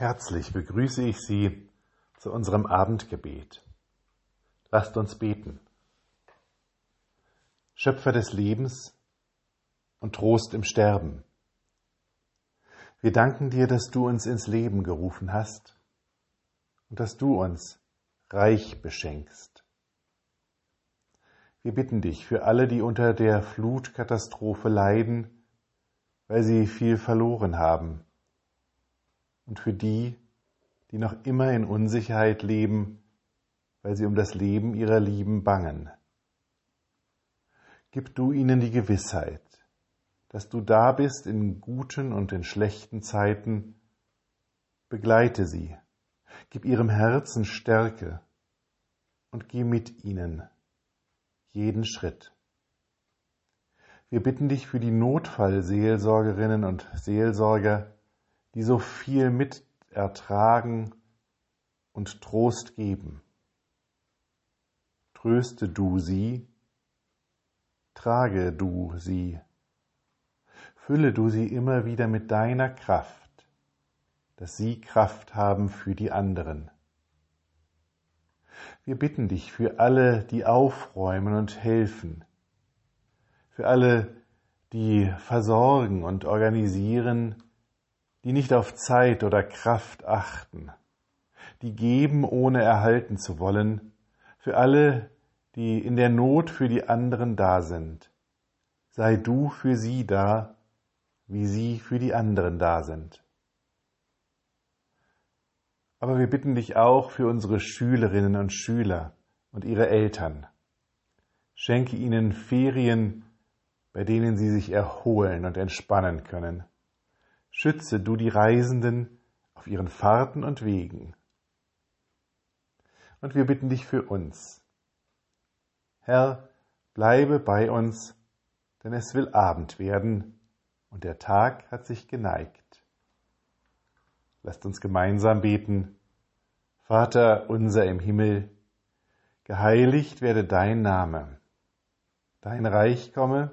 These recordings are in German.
Herzlich begrüße ich Sie zu unserem Abendgebet. Lasst uns beten. Schöpfer des Lebens und Trost im Sterben. Wir danken dir, dass du uns ins Leben gerufen hast und dass du uns reich beschenkst. Wir bitten dich für alle, die unter der Flutkatastrophe leiden, weil sie viel verloren haben und für die, die noch immer in Unsicherheit leben, weil sie um das Leben ihrer Lieben bangen. Gib du ihnen die Gewissheit, dass du da bist in guten und in schlechten Zeiten, begleite sie, gib ihrem Herzen Stärke und geh mit ihnen jeden Schritt. Wir bitten dich für die Notfallseelsorgerinnen und Seelsorger, die so viel mit ertragen und Trost geben. Tröste du sie, trage du sie, fülle du sie immer wieder mit deiner Kraft, dass sie Kraft haben für die anderen. Wir bitten dich für alle, die aufräumen und helfen, für alle, die versorgen und organisieren, die nicht auf Zeit oder Kraft achten, die geben, ohne erhalten zu wollen, für alle, die in der Not für die anderen da sind. Sei du für sie da, wie sie für die anderen da sind. Aber wir bitten dich auch für unsere Schülerinnen und Schüler und ihre Eltern. Schenke ihnen Ferien, bei denen sie sich erholen und entspannen können schütze du die Reisenden auf ihren Fahrten und Wegen. Und wir bitten dich für uns. Herr, bleibe bei uns, denn es will Abend werden und der Tag hat sich geneigt. Lasst uns gemeinsam beten. Vater unser im Himmel, geheiligt werde dein Name, dein Reich komme,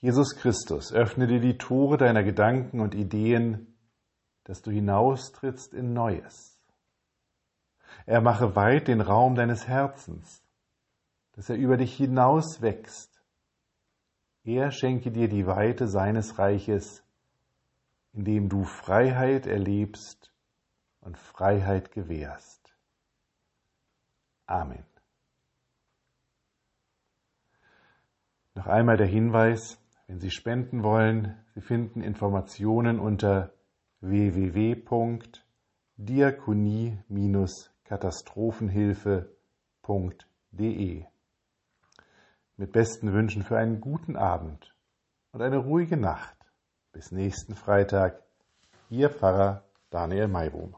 Jesus Christus, öffne dir die Tore deiner Gedanken und Ideen, dass du hinaustrittst in Neues. Er mache weit den Raum deines Herzens, dass er über dich hinaus wächst. Er schenke dir die Weite seines Reiches, indem du Freiheit erlebst und Freiheit gewährst. Amen. Noch einmal der Hinweis, wenn Sie spenden wollen, Sie finden Informationen unter www.diakonie-katastrophenhilfe.de. Mit besten Wünschen für einen guten Abend und eine ruhige Nacht. Bis nächsten Freitag. Ihr Pfarrer Daniel Maibohm.